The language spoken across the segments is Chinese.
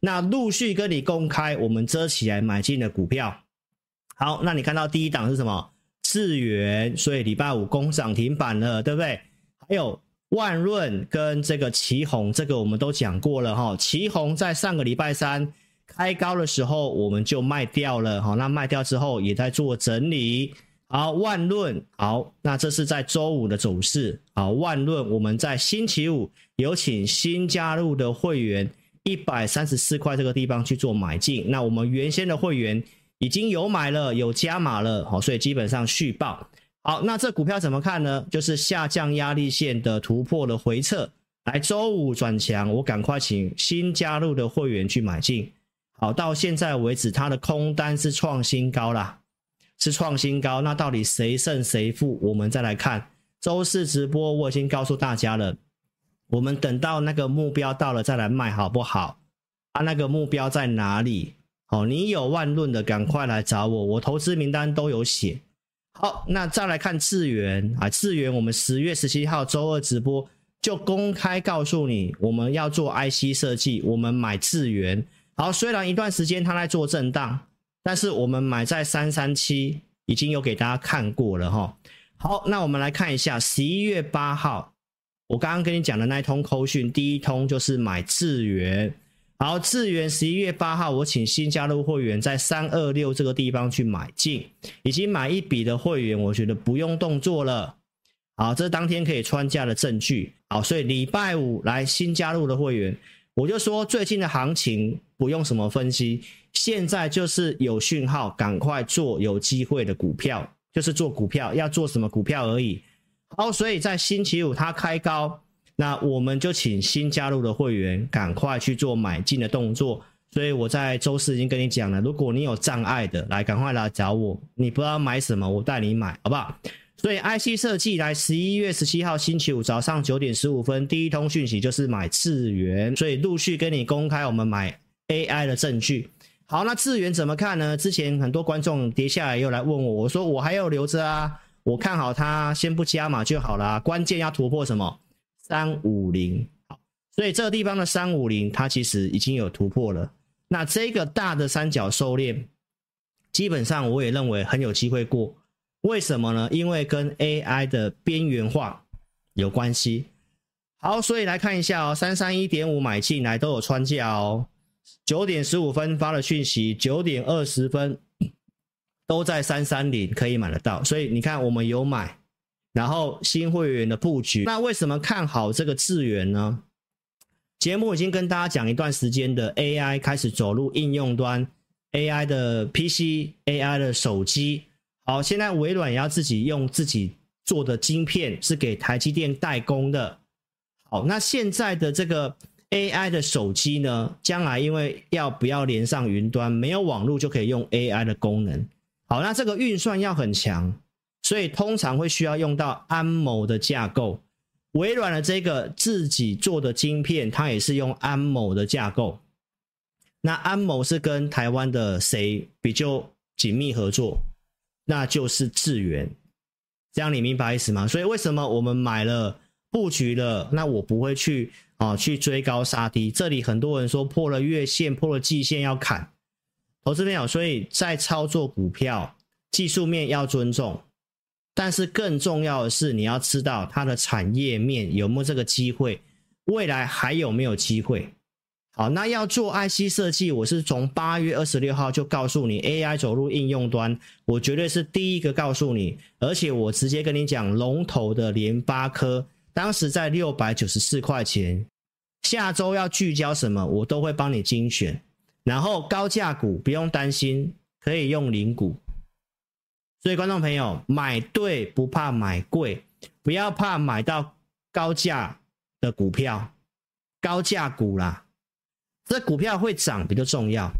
那陆续跟你公开我们遮起来买进的股票。好，那你看到第一档是什么？智原，所以礼拜五攻涨停板了，对不对？还有万润跟这个奇鋐，这个我们都讲过了哈。奇鋐在上个礼拜三开高的时候，我们就卖掉了哈。那卖掉之后也在做整理。好，万润，好，那这是在周五的走势。好，万润，我们在星期五有请新加入的会员一百三十四块这个地方去做买进。那我们原先的会员。已经有买了，有加码了，好，所以基本上续报。好，那这股票怎么看呢？就是下降压力线的突破的回撤，来周五转强，我赶快请新加入的会员去买进。好，到现在为止，它的空单是创新高啦，是创新高。那到底谁胜谁负？我们再来看周四直播，我已经告诉大家了，我们等到那个目标到了再来卖，好不好？啊，那个目标在哪里？哦，你有万润的，赶快来找我，我投资名单都有写。好，那再来看智元啊，智元我们十月十七号周二直播就公开告诉你，我们要做 IC 设计，我们买智元。好，虽然一段时间它在做震荡，但是我们买在三三七，已经有给大家看过了哈。好，那我们来看一下十一月八号，我刚刚跟你讲的那一通扣讯，第一通就是买智原。好，智原十一月八号，我请新加入会员在三二六这个地方去买进，已经买一笔的会员，我觉得不用动作了。好，这是当天可以穿价的证据。好，所以礼拜五来新加入的会员，我就说最近的行情不用什么分析，现在就是有讯号，赶快做有机会的股票，就是做股票，要做什么股票而已。好，所以在星期五它开高。那我们就请新加入的会员赶快去做买进的动作。所以我在周四已经跟你讲了，如果你有障碍的，来赶快来找我。你不知道买什么，我带你买，好不好？所以 IC 设计来十一月十七号星期五早上九点十五分，第一通讯息就是买智元，所以陆续跟你公开我们买 AI 的证据。好，那智元怎么看呢？之前很多观众跌下来又来问我，我说我还要留着啊，我看好它，先不加码就好了。关键要突破什么？三五零，好，所以这个地方的三五零，它其实已经有突破了。那这个大的三角收敛，基本上我也认为很有机会过。为什么呢？因为跟 AI 的边缘化有关系。好，所以来看一下哦，三三一点五买进来都有穿价哦。九点十五分发了讯息，九点二十分都在三三零可以买得到。所以你看，我们有买。然后新会员的布局，那为什么看好这个智原呢？节目已经跟大家讲一段时间的 AI 开始走入应用端，AI 的 PC、AI 的手机。好，现在微软也要自己用自己做的晶片，是给台积电代工的。好，那现在的这个 AI 的手机呢，将来因为要不要连上云端，没有网络就可以用 AI 的功能。好，那这个运算要很强。所以通常会需要用到安谋的架构，微软的这个自己做的晶片，它也是用安谋的架构。那安谋是跟台湾的谁比较紧密合作？那就是智原。这样你明白意思吗？所以为什么我们买了布局了？那我不会去啊去追高杀低。这里很多人说破了月线、破了季线要砍，投资朋友，所以在操作股票，技术面要尊重。但是更重要的是，你要知道它的产业面有没有这个机会，未来还有没有机会？好，那要做 IC 设计，我是从八月二十六号就告诉你，AI 走入应用端，我绝对是第一个告诉你，而且我直接跟你讲，龙头的联发科当时在六百九十四块钱，下周要聚焦什么，我都会帮你精选，然后高价股不用担心，可以用零股。所以，观众朋友，买对不怕买贵，不要怕买到高价的股票，高价股啦，这股票会涨比较重要。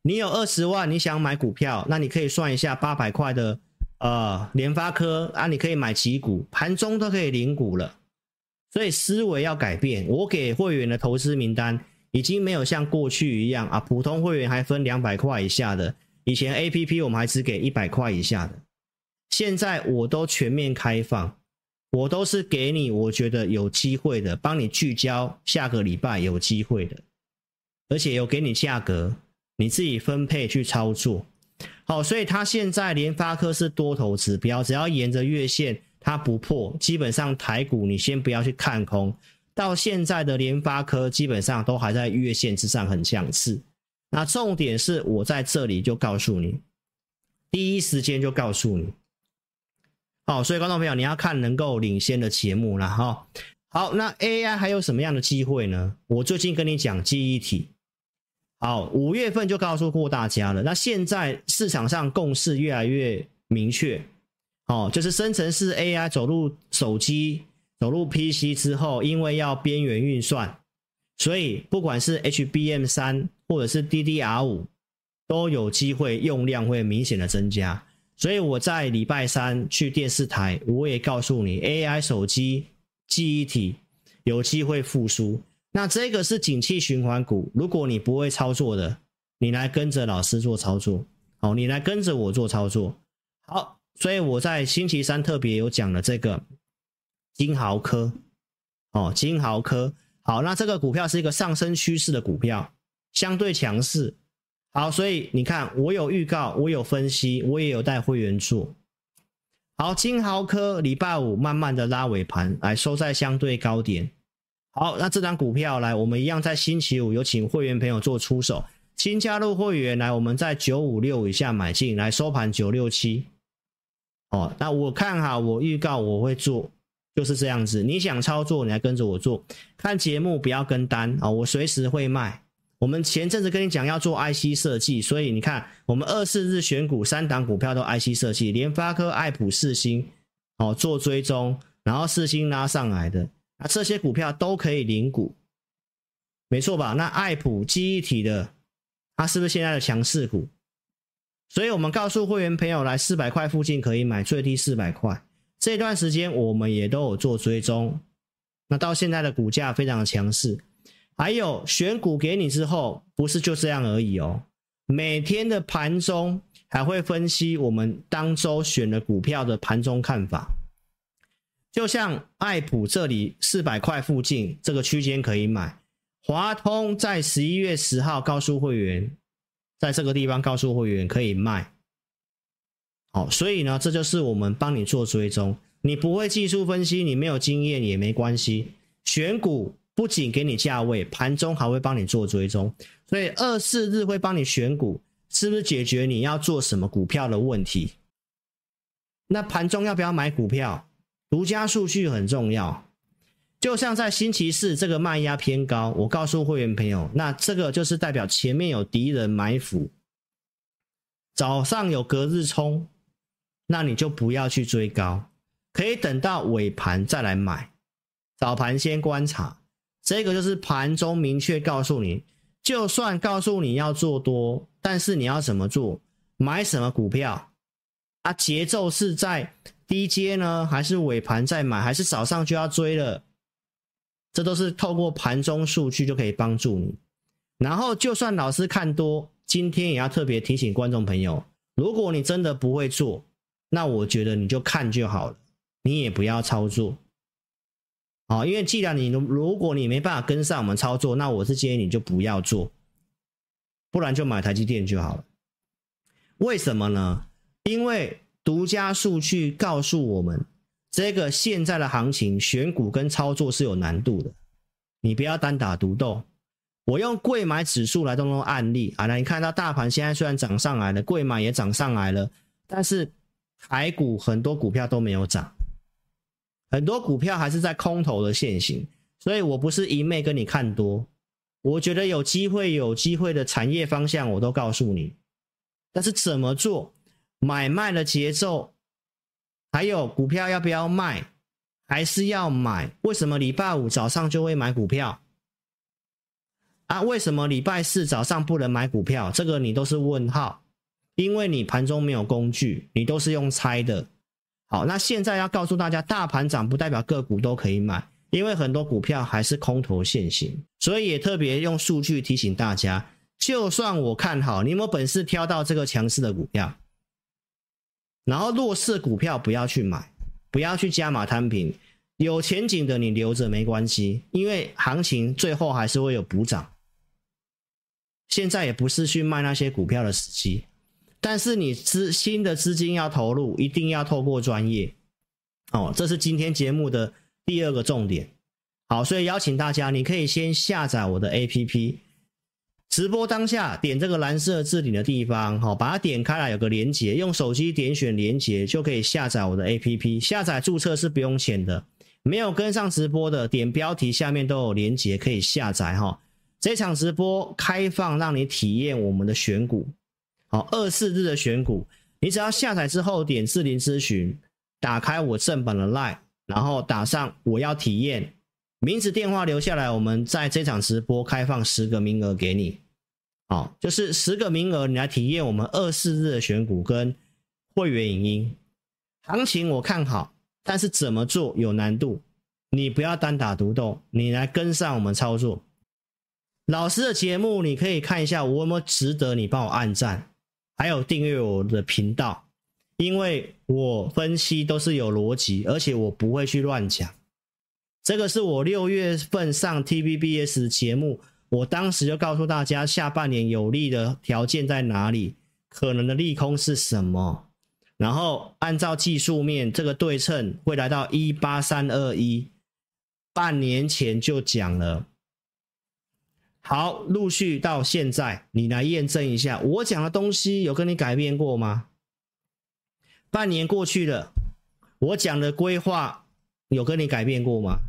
你有二十万，你想买股票，那你可以算一下八百块的呃联发科啊，你可以买几股，盘中都可以领股了。所以思维要改变。我给会员的投资名单已经没有像过去一样啊，普通会员还分两百块以下的。以前 APP 我们还只给一百块以下的，现在我都全面开放，我都是给你我觉得有机会的，帮你聚焦下个礼拜有机会的。而且有给你价格，你自己分配去操作。好，所以它现在联发科是多头指标，只要沿着月线它不破，基本上台股你先不要去看空。到现在的联发科基本上都还在月线之上，很强势。那重点是我在这里就告诉你，第一时间就告诉你。好，所以观众朋友，你要看能够领先的节目了哈。好，那 AI 还有什么样的机会呢？我最近跟你讲记忆体。好，五月份就告诉过大家了。那现在市场上共识越来越明确，哦，就是生成式 AI 走入手机。走入 PC 之后，因为要边缘运算，所以不管是 HBM 三或者是 DDR 五，都有机会用量会明显的增加。所以我在礼拜三去电视台，我也告诉你，AI 手机记忆体有机会复苏。那这个是景气循环股，如果你不会操作的，你来跟着老师做操作，好，你来跟着我做操作。好，所以我在星期三特别有讲了这个。金豪科，哦，金豪科，好，那这个股票是一个上升趋势的股票，相对强势。好，所以你看，我有预告，我有分析，我也有带会员做。好，金豪科礼拜五慢慢的拉尾盘，来收在相对高点。好，那这张股票来，我们一样在星期五有请会员朋友做出手，新加入会员来，我们在九五六以下买进来，收盘九六七。哦，那我看哈，我预告我会做。就是这样子，你想操作，你来跟着我做。看节目不要跟单啊，我随时会卖。我们前阵子跟你讲要做 IC 设计，所以你看我们二四日选股三档股票都 IC 设计，联发科、爱普、四星，哦做追踪，然后四星拉上来的，那这些股票都可以领股，没错吧？那爱普记忆体的，它是不是现在的强势股？所以我们告诉会员朋友来四百块附近可以买，最低四百块。这段时间我们也都有做追踪，那到现在的股价非常的强势，还有选股给你之后，不是就这样而已哦，每天的盘中还会分析我们当周选的股票的盘中看法，就像爱普这里四百块附近这个区间可以买，华通在十一月十号告诉会员，在这个地方告诉会员可以卖。好，所以呢，这就是我们帮你做追踪。你不会技术分析，你没有经验也没关系。选股不仅给你价位，盘中还会帮你做追踪。所以二四日会帮你选股，是不是解决你要做什么股票的问题？那盘中要不要买股票？独家数据很重要。就像在星期四这个卖压偏高，我告诉会员朋友，那这个就是代表前面有敌人埋伏，早上有隔日冲。那你就不要去追高，可以等到尾盘再来买，早盘先观察。这个就是盘中明确告诉你，就算告诉你要做多，但是你要怎么做，买什么股票啊？节奏是在低阶呢，还是尾盘再买，还是早上就要追了？这都是透过盘中数据就可以帮助你。然后，就算老师看多，今天也要特别提醒观众朋友，如果你真的不会做。那我觉得你就看就好了，你也不要操作，好，因为既然你如果你没办法跟上我们操作，那我是建议你就不要做，不然就买台积电就好了。为什么呢？因为独家数据告诉我们，这个现在的行情选股跟操作是有难度的，你不要单打独斗。我用贵买指数来当做案例啊，那你看到大盘现在虽然涨上来了，贵买也涨上来了，但是。台股很多股票都没有涨，很多股票还是在空头的线形，所以我不是一昧跟你看多，我觉得有机会有机会的产业方向我都告诉你，但是怎么做，买卖的节奏，还有股票要不要卖，还是要买？为什么礼拜五早上就会买股票？啊，为什么礼拜四早上不能买股票？这个你都是问号。因为你盘中没有工具，你都是用猜的。好，那现在要告诉大家，大盘涨不代表个股都可以买，因为很多股票还是空头现行，所以也特别用数据提醒大家，就算我看好，你有没有本事挑到这个强势的股票？然后弱势股票不要去买，不要去加码摊平，有前景的你留着没关系，因为行情最后还是会有补涨。现在也不是去卖那些股票的时机。但是你资新的资金要投入，一定要透过专业。哦，这是今天节目的第二个重点。好，所以邀请大家，你可以先下载我的 APP，直播当下点这个蓝色置顶的地方，好，把它点开来，有个连接，用手机点选连接就可以下载我的 APP。下载注册是不用钱的，没有跟上直播的，点标题下面都有连接可以下载哈。这场直播开放让你体验我们的选股。好，二四日的选股，你只要下载之后点智霖咨询，打开我正版的 LINE，然后打上我要体验，名字电话留下来，我们在这场直播开放十个名额给你。好，就是十个名额，你来体验我们二四日的选股跟会员影音。行情我看好，但是怎么做有难度，你不要单打独斗，你来跟上我们操作。老师的节目你可以看一下，我有没有值得你帮我按赞。还有订阅我的频道，因为我分析都是有逻辑，而且我不会去乱讲。这个是我六月份上 TVBS 节目，我当时就告诉大家下半年有利的条件在哪里，可能的利空是什么，然后按照技术面这个对称会来到一八三二一，半年前就讲了。好，陆续到现在，你来验证一下，我讲的东西有跟你改变过吗？半年过去了，我讲的规划有跟你改变过吗？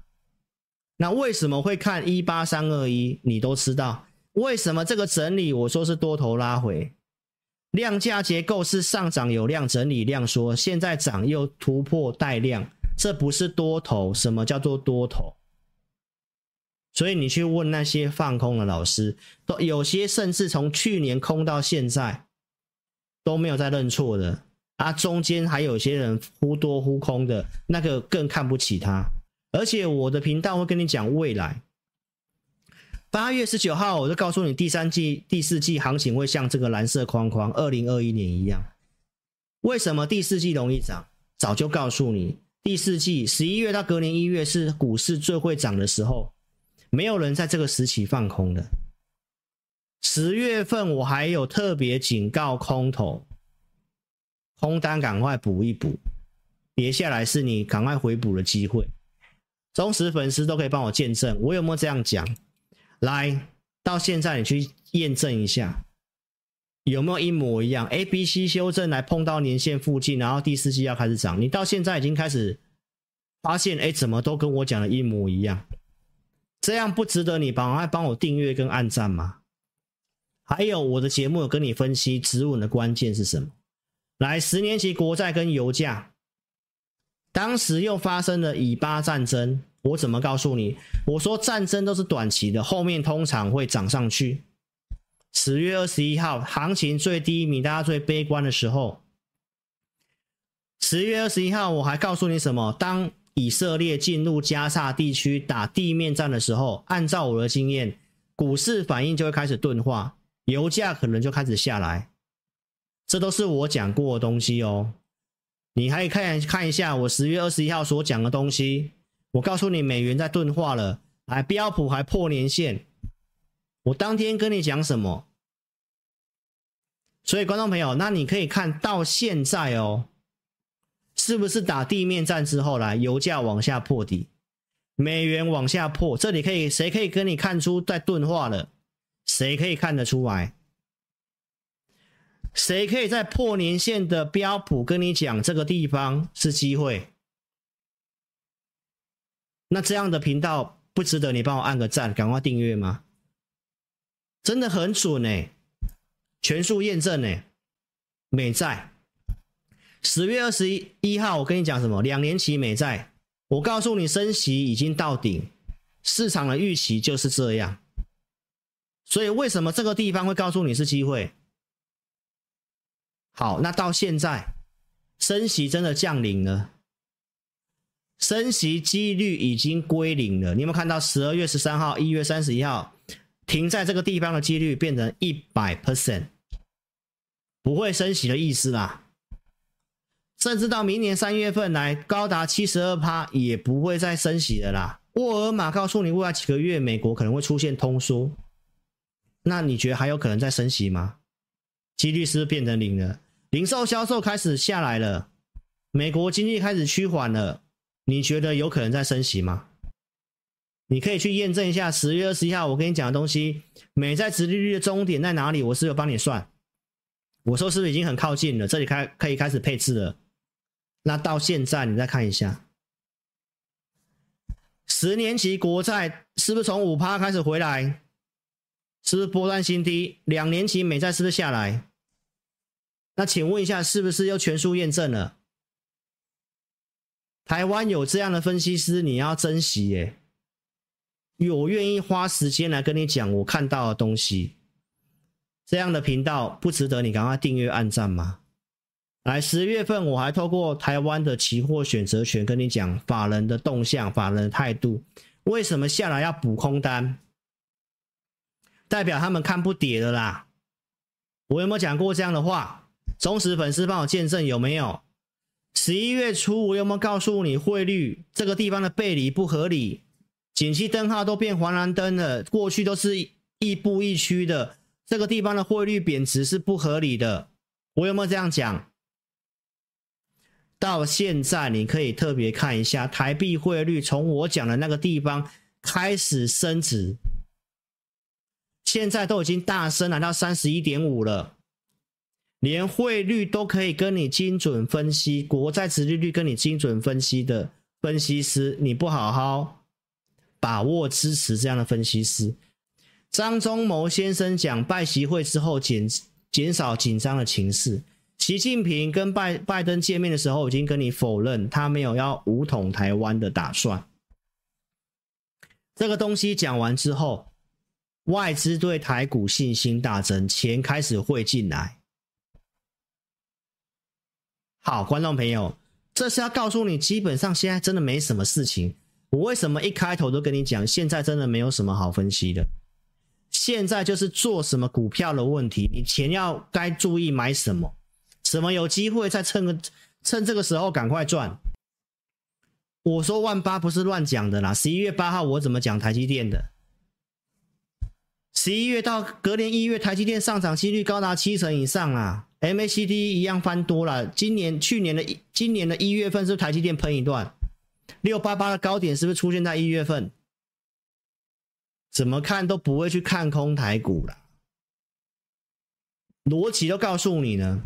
那为什么会看一八三二一？你都知道，为什么这个整理我说是多头拉回，量价结构是上涨有量整理量缩，现在涨又突破带量，这不是多头？什么叫做多头？所以你去问那些放空的老师，都有些甚至从去年空到现在都没有再认错的啊，中间还有些人忽多忽空的，那个更看不起他。而且我的频道会跟你讲未来，八月十九号我就告诉你，第三季、第四季行情会像这个蓝色框框，二零二一年一样。为什么第四季容易涨？早就告诉你，第四季十一月到隔年一月是股市最会涨的时候。没有人在这个时期放空的。十月份我还有特别警告空头，空单赶快补一补，跌下来是你赶快回补的机会。忠实粉丝都可以帮我见证，我有没有这样讲？来，到现在你去验证一下，有没有一模一样？A、B、C 修正来碰到年线附近，然后第四季要开始涨，你到现在已经开始发现，哎，怎么都跟我讲的一模一样？这样不值得你帮还帮我订阅跟按赞吗？还有我的节目有跟你分析止稳的关键是什么？来，十年期国债跟油价，当时又发生了以巴战争，我怎么告诉你？我说战争都是短期的，后面通常会涨上去。十月二十一号行情最低迷，大家最悲观的时候，十月二十一号我还告诉你什么？当以色列进入加萨地区打地面战的时候，按照我的经验，股市反应就会开始钝化，油价可能就开始下来。这都是我讲过的东西哦。你可以看看一下我十月二十一号所讲的东西。我告诉你，美元在钝化了，还标普还破年线。我当天跟你讲什么？所以观众朋友，那你可以看到现在哦。是不是打地面战之后来，油价往下破底，美元往下破？这里可以谁可以跟你看出在钝化了？谁可以看得出来？谁可以在破年线的标普跟你讲这个地方是机会？那这样的频道不值得你帮我按个赞，赶快订阅吗？真的很准哎，全数验证哎，美债。十月二十一号，我跟你讲什么？两年期美债，我告诉你，升息已经到顶，市场的预期就是这样。所以为什么这个地方会告诉你是机会？好，那到现在，升息真的降临了，升息几率已经归零了。你有没有看到十二月十三号、一月三十一号停在这个地方的几率变成一百 percent，不会升息的意思啦。甚至到明年三月份来高达七十二趴，也不会再升息了啦。沃尔玛告诉你，未来几个月美国可能会出现通缩，那你觉得还有可能再升息吗？几率是不是变成零了？零售销售开始下来了，美国经济开始趋缓了，你觉得有可能再升息吗？你可以去验证一下十月二十一号我跟你讲的东西，美债殖利率的终点在哪里？我是有帮你算，我说是不是已经很靠近了？这里开可以开始配置了。那到现在你再看一下，十年期国债是不是从五趴开始回来？是不是波段新低？两年期美债是不是下来？那请问一下，是不是又全数验证了？台湾有这样的分析师，你要珍惜耶。我愿意花时间来跟你讲我看到的东西，这样的频道不值得你赶快订阅按赞吗？来，十月份我还透过台湾的期货选择权跟你讲法人的动向、法人的态度，为什么下来要补空单？代表他们看不跌的啦。我有没有讲过这样的话？忠实粉丝帮我见证有没有？十一月初我有没有告诉你汇率这个地方的背离不合理？景气灯号都变黄蓝灯了，过去都是亦步亦趋的，这个地方的汇率贬值是不合理的。我有没有这样讲？到现在你可以特别看一下台币汇率，从我讲的那个地方开始升值，现在都已经大升来到三十一点五了，连汇率都可以跟你精准分析，国债殖利率跟你精准分析的分析师，你不好好。把握支持这样的分析师，张忠谋先生讲拜习会之后减减少紧张的情势。习近平跟拜拜登见面的时候，已经跟你否认他没有要武统台湾的打算。这个东西讲完之后，外资对台股信心大增，钱开始汇进来。好，观众朋友，这是要告诉你，基本上现在真的没什么事情。我为什么一开头都跟你讲，现在真的没有什么好分析的。现在就是做什么股票的问题，你钱要该注意买什么，什么有机会再趁个趁这个时候赶快赚。我说万八不是乱讲的啦，十一月八号我怎么讲台积电的？十一月到隔年一月，台积电上涨几率高达七成以上啊，MACD 一样翻多了。今年去年的今年的一月份是不是台积电喷一段？六八八的高点是不是出现在一月份？怎么看都不会去看空台股了，逻辑都告诉你呢。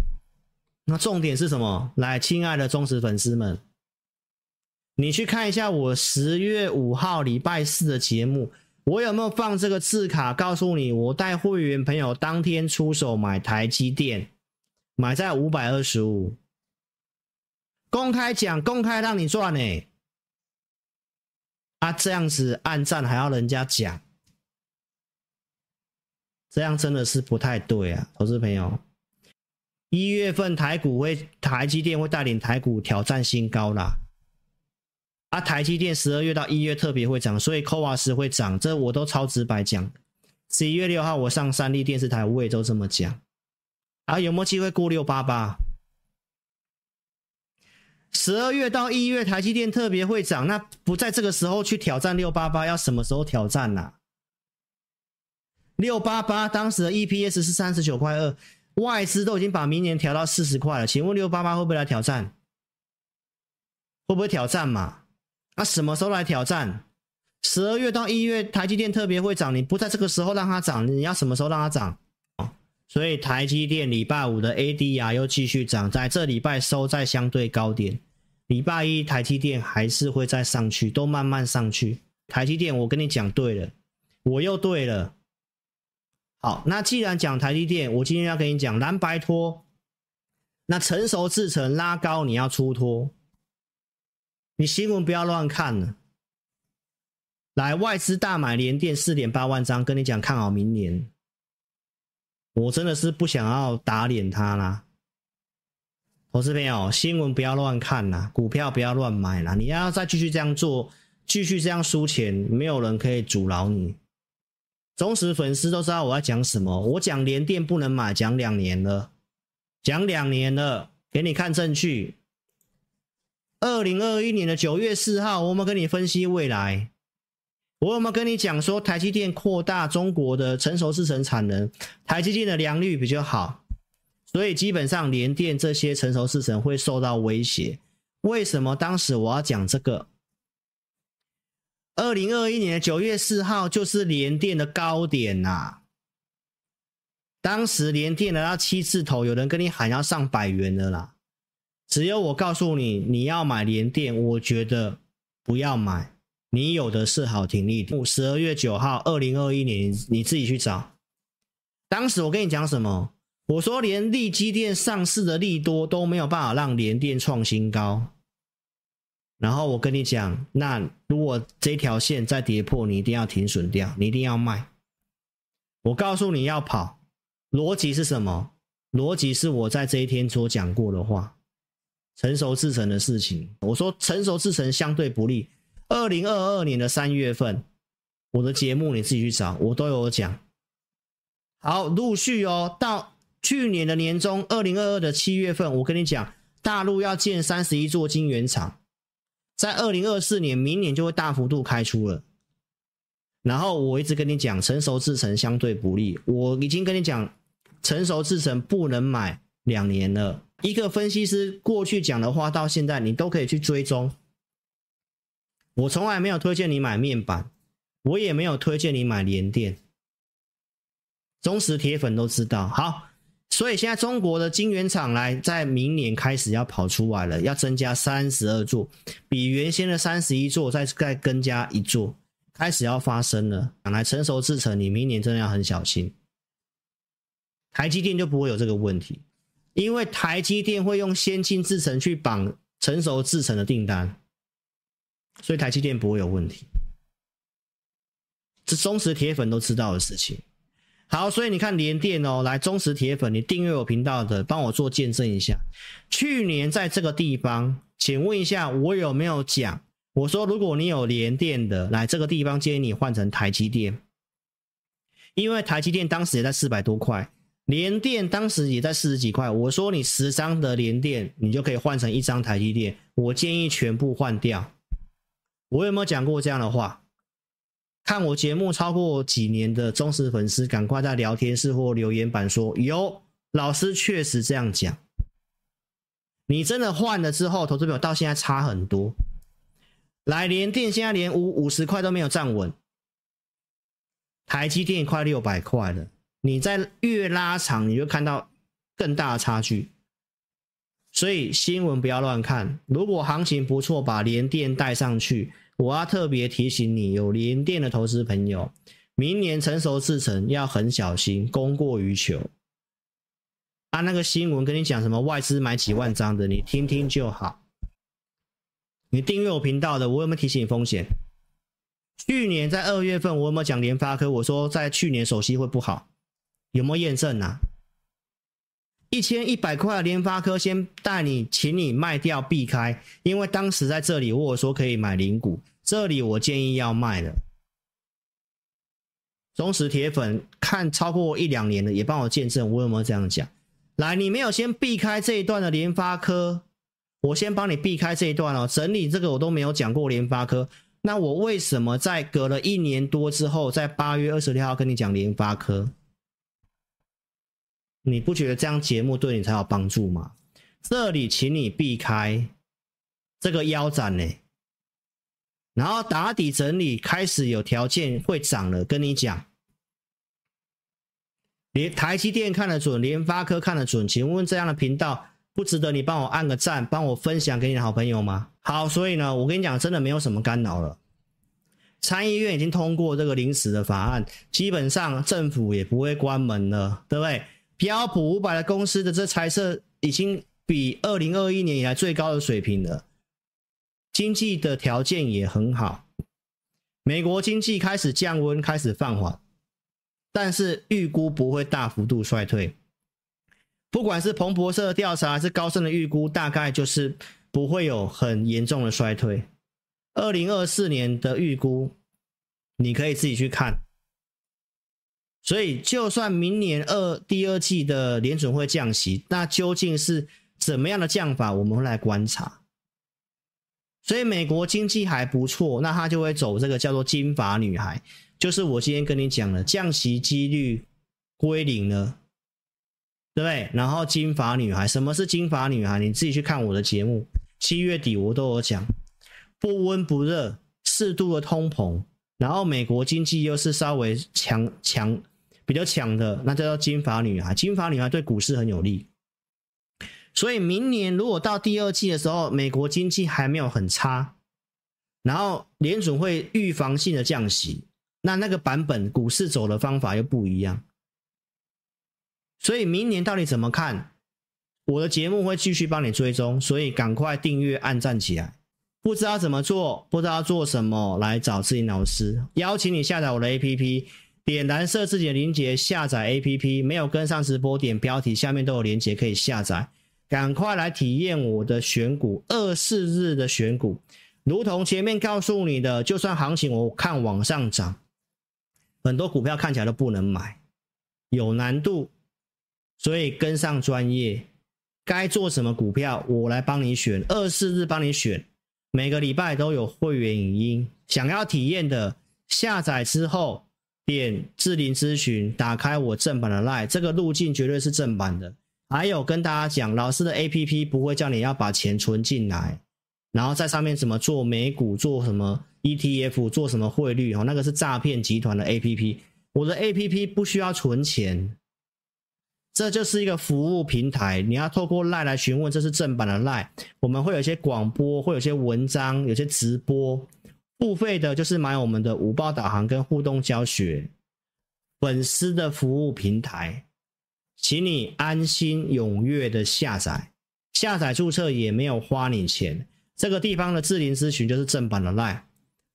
那重点是什么？来，亲爱的忠实粉丝们，你去看一下我十月五号礼拜四的节目，我有没有放这个字卡？告诉你，我带会员朋友当天出手买台积电，买在五百二十五，公开讲，公开让你赚呢、啊、这样子按赞还要人家讲，这样真的是不太对啊，投资朋友。一月份台股会，台积电会带领台股挑战新高啦。啊，台积电十二月到一月特别会涨，所以 CoWoS 会涨，这我都超直白讲。十一月六号我上三立电视台，我也都这么讲。啊，有没有机会过六八八？十二月到一月，台积电特别会涨，那不在这个时候去挑战六八八，要什么时候挑战呢、六八八当时的 EPS 是三十九块二，外资都已经把明年调到四十块了，请问六八八会不会来挑战？会不会挑战嘛？那、啊、什么时候来挑战？十二月到一月，台积电特别会涨，你不在这个时候让它涨，你要什么时候让它涨？所以台积电礼拜五的 ADR 又继续涨，在这礼拜收在相对高点。礼拜一台积电还是会再上去，都慢慢上去。台积电，我跟你讲对了，我又对了。好，那既然讲台积电，我今天要跟你讲蓝白托。那成熟制程拉高，你要出脱。你新闻不要乱看了。来，外资大买联电四点八万张，跟你讲看好明年。我真的是不想要打脸他啦，投资朋友，新闻不要乱看啦，股票不要乱买啦。你要再继续这样做，继续这样输钱，没有人可以阻挠你。忠实粉丝都知道我要讲什么，我讲联电不能买，讲两年了，讲两年了，给你看证据。二零二一年的九月四号，我们跟你分析未来，我有没有跟你讲说，台积电扩大中国的成熟制程产能，台积电的良率比较好，所以基本上联电这些成熟制程会受到威胁。为什么当时我要讲这个？二零二一年九月四号就是联电的高点呐、啊，当时联电来到七字头，有人跟你喊要上百元的啦。只有我告诉你，你要买联电，我觉得不要买。你有的是好停利点。十二月九号，二零二一年，你自己去找。当时我跟你讲什么？我说连力基电上市的利多都没有办法让联电创新高。然后我跟你讲，那如果这条线再跌破，你一定要停损掉，你一定要卖。我告诉你要跑，逻辑是什么？逻辑是我在这一天所讲过的话。成熟制成的事情，我说成熟制成相对不利。二零二二年的三月份，我的节目你自己去找，我都有讲。好，陆续哦，到去年的年中，二零二二的七月份，我跟你讲，大陆要建三十一座晶圆厂，在二零二四年，明年就会大幅度开出了。然后我一直跟你讲，成熟制程相对不利，我已经跟你讲，成熟制程不能买两年了。一个分析师过去讲的话，到现在你都可以去追踪。我从来没有推荐你买面板，我也没有推荐你买联电。忠实铁粉都知道。好，所以现在中国的晶圆厂来在明年开始要跑出来了，要增加三十二座，比原先的三十一座再再增加一座，开始要发生了。本来成熟制程，你明年真的要很小心。台积电就不会有这个问题。因为台积电会用先进制程去绑成熟制程的订单，所以台积电不会有问题。这忠实铁粉都知道的事情。好，所以你看联电哦，来忠实铁粉，你订阅我频道的，帮我做见证一下。去年在这个地方，请问一下，我有没有讲？我说如果你有联电的，来这个地方建议你换成台积电，因为台积电当时也在四百多块。联电当时也在四十几块，我说你十张的联电，你就可以换成一张台积电。我建议全部换掉。我有没有讲过这样的话？看我节目超过几年的忠实粉丝，赶快在聊天室或留言板说有，老师确实这样讲。你真的换了之后，投资朋友到现在差很多。来，联电现在连五五十块都没有站稳，台积电快六百块了。你在越拉长，你就看到更大的差距。所以新闻不要乱看。如果行情不错，把联电带上去。我要特别提醒你，有联电的投资朋友，明年成熟制程要很小心，供过于求。啊，那个新闻跟你讲什么外资买几万张的，你听听就好。你订阅我频道的，我有没有提醒你风险？去年在二月份，我有没有讲联发科？我说在去年手机会不好。有没有验证啊？一千一百块的联发科，先带你，请你卖掉避开，因为当时在这里我说可以买零股，这里我建议要卖了。忠实铁粉看超过一两年的，也帮我见证，我有没有这样讲？来，你没有先避开这一段的联发科，我先帮你避开这一段哦。整理这个我都没有讲过联发科，那我为什么在隔了一年多之后，在八月二十六号跟你讲联发科？你不觉得这样节目对你才有帮助吗？这里请你避开这个腰斩呢，然后打底整理开始有条件会涨了，跟你讲，连台积电看得准，联发科看得准，请问这样的频道不值得你帮我按个赞，帮我分享给你的好朋友吗？好，所以呢，我跟你讲，真的没有什么干扰了。参议院已经通过这个临时的法案，基本上政府也不会关门了，对不对？标普五百的公司的这财测已经比二零二一年以来最高的水平了，经济的条件也很好，美国经济开始降温，开始放缓，但是预估不会大幅度衰退。不管是彭博社的调查还是高盛的预估，大概就是不会有很严重的衰退。二零二四年的预估，你可以自己去看。所以，就算明年二第二季的联准会降息，那究竟是怎么样的降法？我们会来观察。所以美国经济还不错，那它就会走这个叫做金发女孩，就是我今天跟你讲的降息几率归零了，对不对？然后金发女孩，什么是金发女孩？你自己去看我的节目，七月底我都有讲，不温不热，适度的通膨，然后美国经济又是稍微强强比较强的，那叫做金发女孩。金发女孩对股市很有利。所以明年如果到第二季的时候，美国经济还没有很差，然后联准会预防性的降息，那那个版本股市走的方法又不一样。所以明年到底怎么看？我的节目会继续帮你追踪，所以赶快订阅、按赞起来。不知道怎么做，不知道做什么，来找志霖老师，邀请你下载我的 APP，点蓝色字体的连接下载 APP，没有跟上直播，点标题下面都有连接可以下载。赶快来体验我的选股，二四日的选股，如同前面告诉你的，就算行情我看往上涨，很多股票看起来都不能买，有难度，所以跟上专业，该做什么股票我来帮你选，二四日帮你选，每个礼拜都有会员影音，想要体验的下载之后点智霖咨询，打开我正版的 LINE，这个路径绝对是正版的。还有跟大家讲，老师的 APP 不会叫你要把钱存进来，然后在上面怎么做美股，做什么 ETF，做什么汇率，哦，那个是诈骗集团的 APP。我的 APP 不需要存钱，这就是一个服务平台。你要透过 LINE 来询问，这是正版的 LINE。我们会有一些广播，会有些文章，有些直播。付费的就是买我们的五报导航跟互动教学，粉丝的服务平台。请你安心踊跃的下载，下载注册也没有花你钱。这个地方的智霖咨询就是正版的 LINE，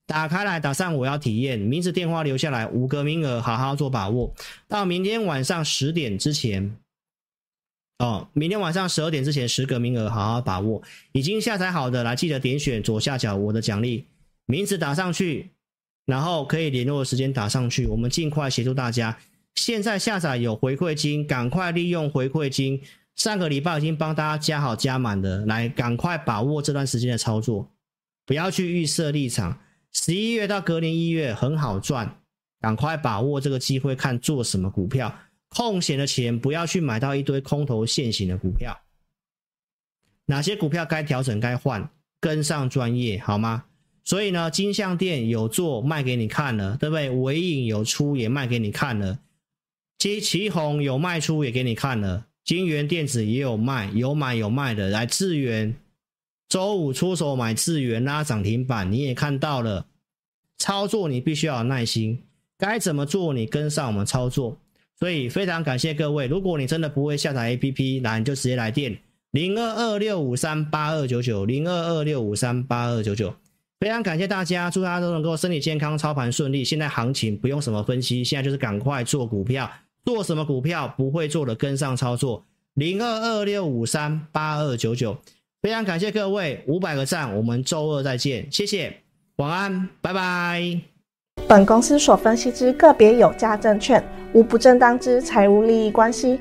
打开来打上我要体验，名字电话留下来，五个名额，好好做把握。到明天晚上十点之前，哦，明天晚上十二点之前十个名额，好好把握。已经下载好的，来记得点选左下角我的奖励，名字打上去，然后可以联络的时间打上去，我们尽快协助大家。现在下载有回馈金，赶快利用回馈金。上个礼拜已经帮大家加好加满的，来赶快把握这段时间的操作，不要去预设立场。十一月到隔年一月很好赚，赶快把握这个机会，看做什么股票。空闲的钱不要去买到一堆空头现行的股票。哪些股票该调整该换，跟上专业好吗？所以呢，金像电有做卖给你看了，对不对？尾影有出也卖给你看了。其奇鋐有卖出也给你看了，金源电子也有卖，有买有卖的。来智源，周五出手买智源拉涨停板，你也看到了。操作你必须要有耐心，该怎么做你跟上我们操作。所以非常感谢各位，如果你真的不会下载 APP，来你就直接来电零二二六五三八二九九零二二六五三八二九九。非常感谢大家，祝大家都能够身体健康，操盘顺利。现在行情不用什么分析，现在就是赶快做股票。做什么股票不会做的跟上操作，零二二六五三八二九九，非常感谢各位五百个赞，我们周二再见，谢谢，晚安，拜拜。本公司所分析之个别有价证券无不正当之财务利益关系，